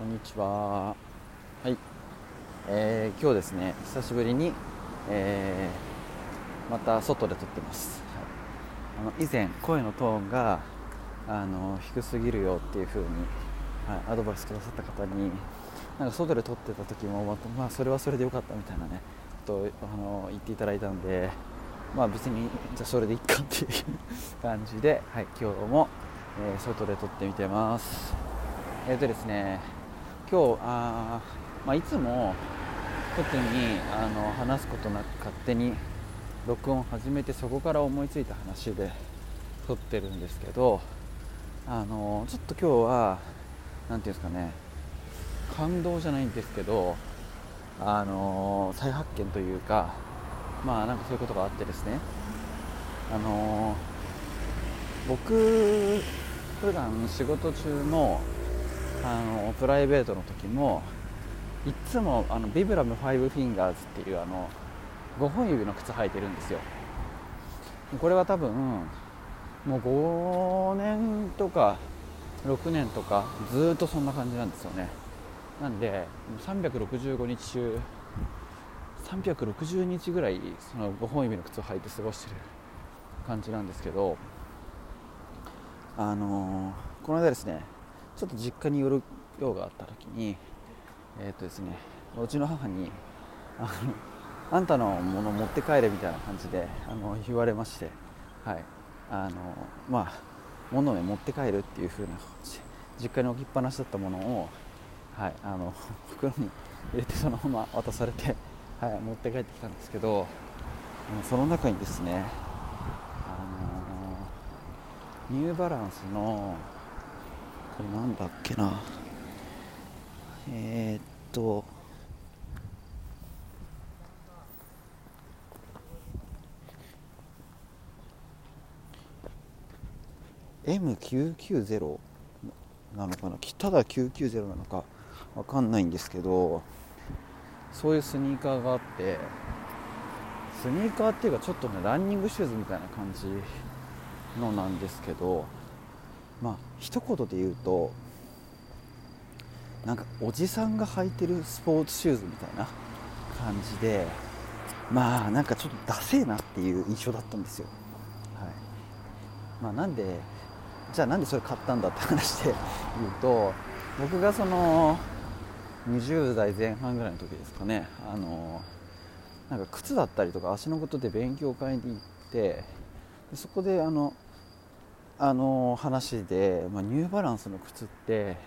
こんにちは。はい、えー、今日ですね、久しぶりに、えー、また外で撮ってます。はい、あの以前声のトーンがあの低すぎるよっていう風に、はい、アドバイスくださった方に、なんか外で撮ってた時もまたまあそれはそれで良かったみたいなね、とあの言っていただいたんで、まあ別にじゃあそれでいっかっていう 感じで、はい、今日も、えー、外で撮ってみてます。えっ、ー、とですね。今日あ、まあ、いつも特にあの話すことなく勝手に録音始めてそこから思いついた話で撮ってるんですけどあのちょっと今日は何て言うんですかね感動じゃないんですけどあの再発見というかまあなんかそういうことがあってですねあの僕普段仕事中のあのプライベートの時もいつもあのビブラム5フィンガーズっていうあの5本指の靴履いてるんですよ。これは多分もう5年とか6年とかずっとそんな感じなんですよね。なんで365日中360日ぐらいその5本指の靴を履いて過ごしてる感じなんですけどあのー、この間ですねちょっと実家に寄る用があった時にえっ、ー、とですねうちの母にあのあんたのもの持って帰れみたいな感じであの言われましてはい。あのまあ物を、ね、持って帰るっていう風な実家に置きっぱなしだったものをはい。あの 袋に入れてそのまま渡されてはい。持って帰ってきたんですけどその中にですねあのニューバランスのこれなんだっけな。えー、っと「M990」なのかな？ただ990なのか？わかんないんですけどそういうスニーカーがあってスニーカーっていうかちょっとねランニングシューズみたいな感じのなんですけどまあ一言で言うとなんかおじさんが履いてるスポーツシューズみたいな感じでまあなんかちょっとダセえなっていう印象だったんですよ、はい。まあ、なんでじゃあなんでそれ買ったんだって話で言うと僕がその20代前半ぐらいの時ですかねあのなんか靴だったりとか足のことで勉強会に行ってでそこであのあの話で、まあ、ニューバランスの靴って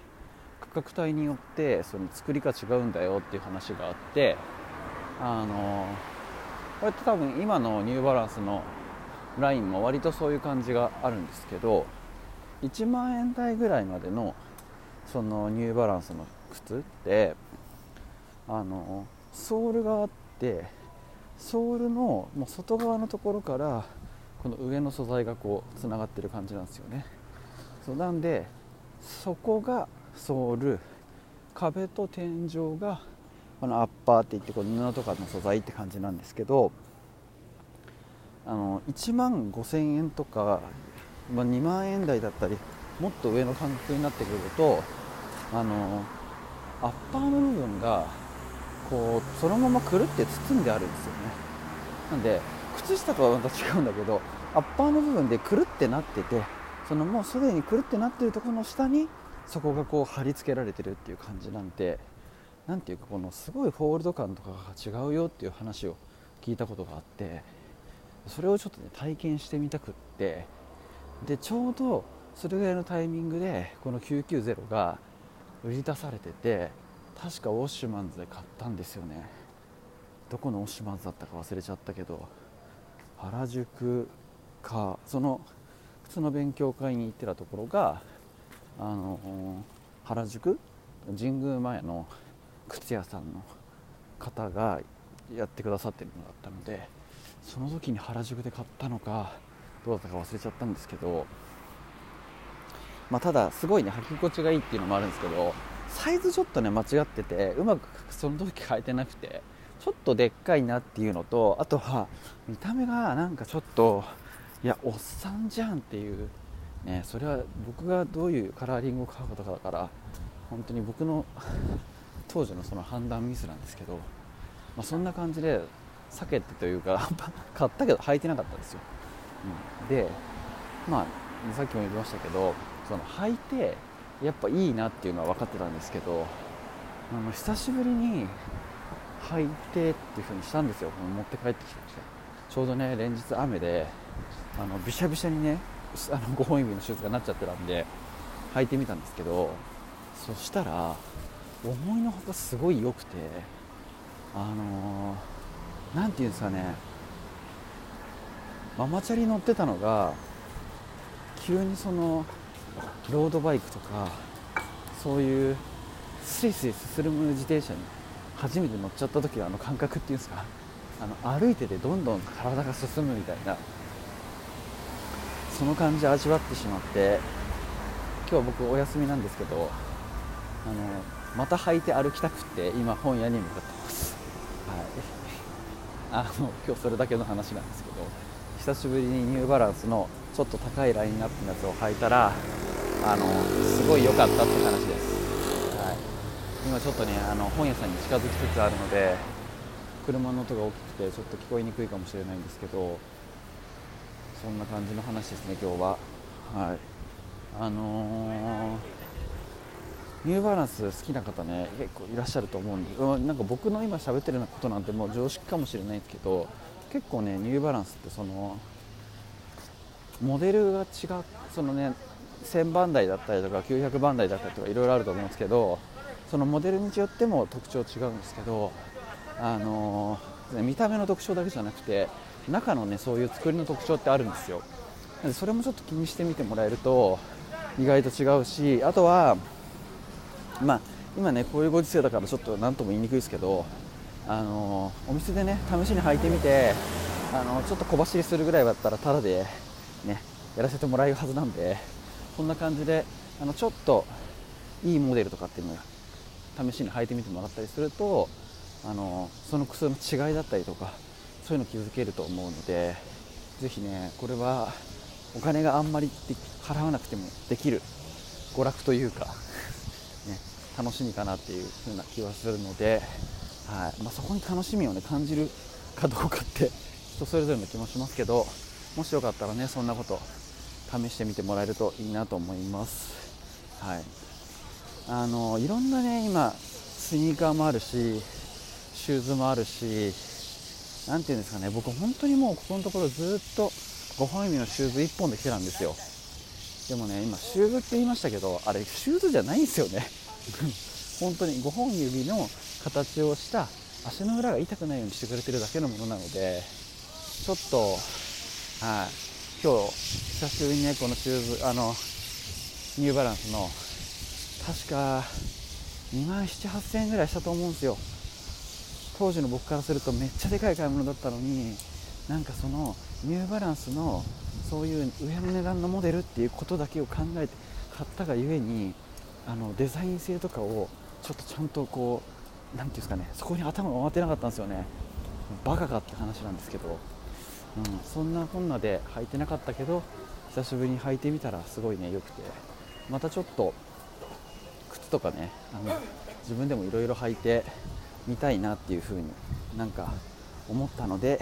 価格帯によってその作りが違うんだよっていう話があってあのこれって多分今のニューバランスのラインも割とそういう感じがあるんですけど1万円台ぐらいまでのそのニューバランスの靴ってあのソールがあってソールのもう外側のところからこの上の素材がこうつながってる感じなんですよね。そうなんでそこがソール壁と天井がこのアッパーっていってこの布とかの素材って感じなんですけどあの1万5000円とか、まあ、2万円台だったりもっと上の感覚になってくるとあのアッパーの部分がこうそのままくるって包んであるんですよね。なんで靴下とはまた違うんだけどアッパーの部分でくるってなっててそのもうすでにくるってなってるところの下にそこがこう貼り付けられてるっていう感じなんで何ていうかこのすごいフォールド感とかが違うよっていう話を聞いたことがあってそれをちょっとね体験してみたくってでちょうどそれぐらいのタイミングでこの990が売り出されてて確かウォッシュマンズで買ったんですよね。どこのウォッシュマンズだったか忘れちゃったけど。原宿かその靴の勉強会に行ってたところがあの原宿？神宮前の靴屋さんの方がやってくださってるのがあったのでその時に原宿で買ったのかどうだったか忘れちゃったんですけど、まあ、ただすごいね履き心地がいいっていうのもあるんですけどサイズちょっとね間違っててうまくその時変えてなくてちょっとでっかいなっていうのとあとは見た目がなんかちょっといやおっさんじゃんっていう。ねそれは僕がどういうカラーリングを買うことかだから本当に僕の 当時のその判断ミスなんですけど、まあ、そんな感じで避けてというか 買ったけど履いてなかったんですよ、うん、でまあさっきも言いましたけどその履いてやっぱいいなっていうのは分かってたんですけどあの久しぶりに履いてっていう風にしたんですよ。持って帰ってきて。ちょうどね連日雨であのびしゃびしゃにねあの5本指の手術がなっちゃってたんで履いてみたんですけどそしたら思いのほかすごい良くてあの何、ー、て言うんですかね。ママチャリ乗ってたのが急にそのロードバイクとかそういうスイスイ進む自転車に初めて乗っちゃった時はあの感覚っていうんですかあの歩いててどんどん体が進むみたいなその感じ味わってしまって今日僕お休みなんですけどあのまた履いて歩きたくて今本屋に向かってます、はい、あの今日それだけの話なんですけど久しぶりにニューバランスのちょっと高いラインナップのやつを履いたらあのすごい良かったって話です、今ちょっとねあの本屋さんに近づきつつあるので車の音が大きくてちょっと聞こえにくいかもしれないんですけどそんな感じの話ですね今日は。はい。あのー、ニューバランス好きな方ね結構いらっしゃると思うんでなんか僕の今喋ってるようなことなんてもう常識かもしれないですけど結構ねニューバランスってそのモデルが違うそのね1000番台だったりとか900番台だったりとかいろいろあると思うんですけどそのモデルによっても特徴違うんですけどあのー、見た目の特徴だけじゃなくて中のねそういう作りの特徴ってあるんですよ。でそれもちょっと気にしてみてもらえると意外と違うしあとはまあ今ねこういうご時世だからちょっと何とも言いにくいですけどあの、お店でね試しに履いてみてあの、ちょっと小走りするぐらいだったらタダでねやらせてもらえるはずなんでこんな感じであのちょっといいモデルとかっていうのを試しに履いてみてもらったりするとあのその靴の違いだったりとかそういうの気づけると思うのでぜひねこれはお金があんまり払わなくてもできる娯楽というか ね、楽しみかなっていう風な気はするので、はいまあ、そこに楽しみを、ね、感じるかどうかって人それぞれの気もしますけどもしよかったらねそんなこと試してみてもらえるといいなと思います。はい、あのいろんなね今スニーカーもあるしシューズもあるし何て言うんですかね僕本当にもうここのところずっと5本指のシューズ1本で来てたんですよ。でもね今シューズって言いましたけどあれシューズじゃないんですよね。本当に5本指の形をした足の裏が痛くないようにしてくれてるだけのものなのでちょっとはい。今日久しぶりにねこのシューズあのニューバランスの確か2万78000円ぐらいしたと思うんですよ。当時の僕からするとめっちゃでかい買い物だったのになんかそのニューバランスのそういう上の値段のモデルっていうことだけを考えて買ったがゆえにあのデザイン性とかをちょっとちゃんとこう何ていうんですかねそこに頭が回ってなかったんですよね。バカかって話なんですけど、うん、そんなこんなで履いてなかったけど久しぶりに履いてみたらすごいね良くて。またちょっととかねあの自分でもいろいろ履いてみたいなっていう風になんか思ったので、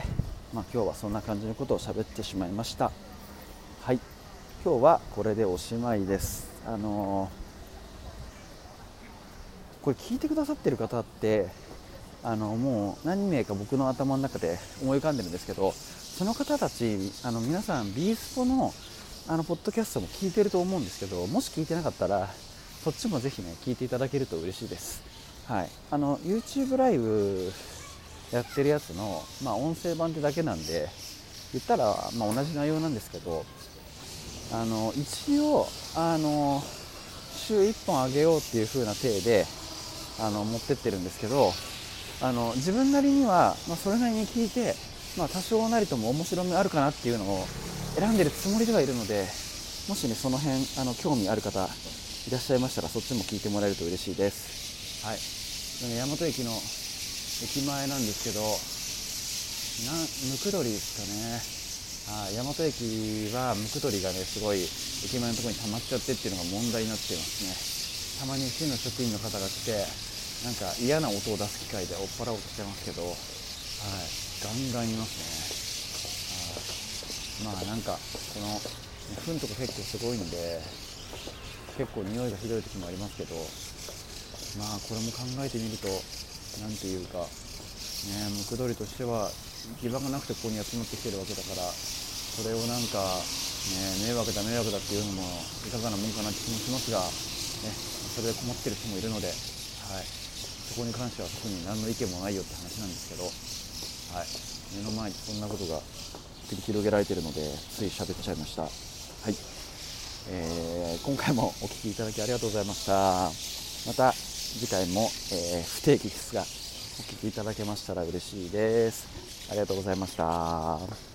まあ、今日はそんな感じのことを喋ってしまいました。はい。今日はこれでおしまいです。あのー、これ聞いてくださってる方ってあのもう何名か僕の頭の中で思い浮かんでるんですけどその方たちあの皆さん B スポのあのポッドキャストも聞いてると思うんですけどもし聞いてなかったらそっちもぜひね聞いていただけると嬉しいです。はい、あの YouTube ライブやってるやつの、まあ、音声版ってだけなんで言ったら、まあ、同じ内容なんですけどあの一応あの週1本あげようっていう風な体であの持ってってるんですけどあの自分なりには、まあ、それなりに聞いて、まあ、多少なりとも面白みあるかなっていうのを選んでるつもりではいるのでもしねその辺あの興味ある方いらっしゃいましたらそっちも聞いてもらえると嬉しいです。はい、大和駅の駅前なんですけどなムクドリですかね。あ大和駅はムクドリがねすごい駅前のところに溜まっちゃってっていうのが問題になってますね。たまに市の職員の方が来てなんか嫌な音を出す機会で追っ払おうとしてますけど、はい、ガンガンいますね、はい、まあなんかこの糞とか結構すごいんで結構匂いがひどい時もありますけどまあこれも考えてみると何ていうかねムクドリとしては基盤がなくてここに集まってきてるわけだからそれをなんか、ね、迷惑だ迷惑だっていうのもいかがなもんかなって気もしますが、ね、それで困ってる人もいるので、はい、そこに関しては特に何の意見もないよって話なんですけど、はい、目の前にそんなことが繰り広げられてるのでつい喋っちゃいました。はい。えー、今回もお聴きいただきありがとうございました。また次回も、えー、不定期ですがお聴きいただけましたら嬉しいです。ありがとうございました。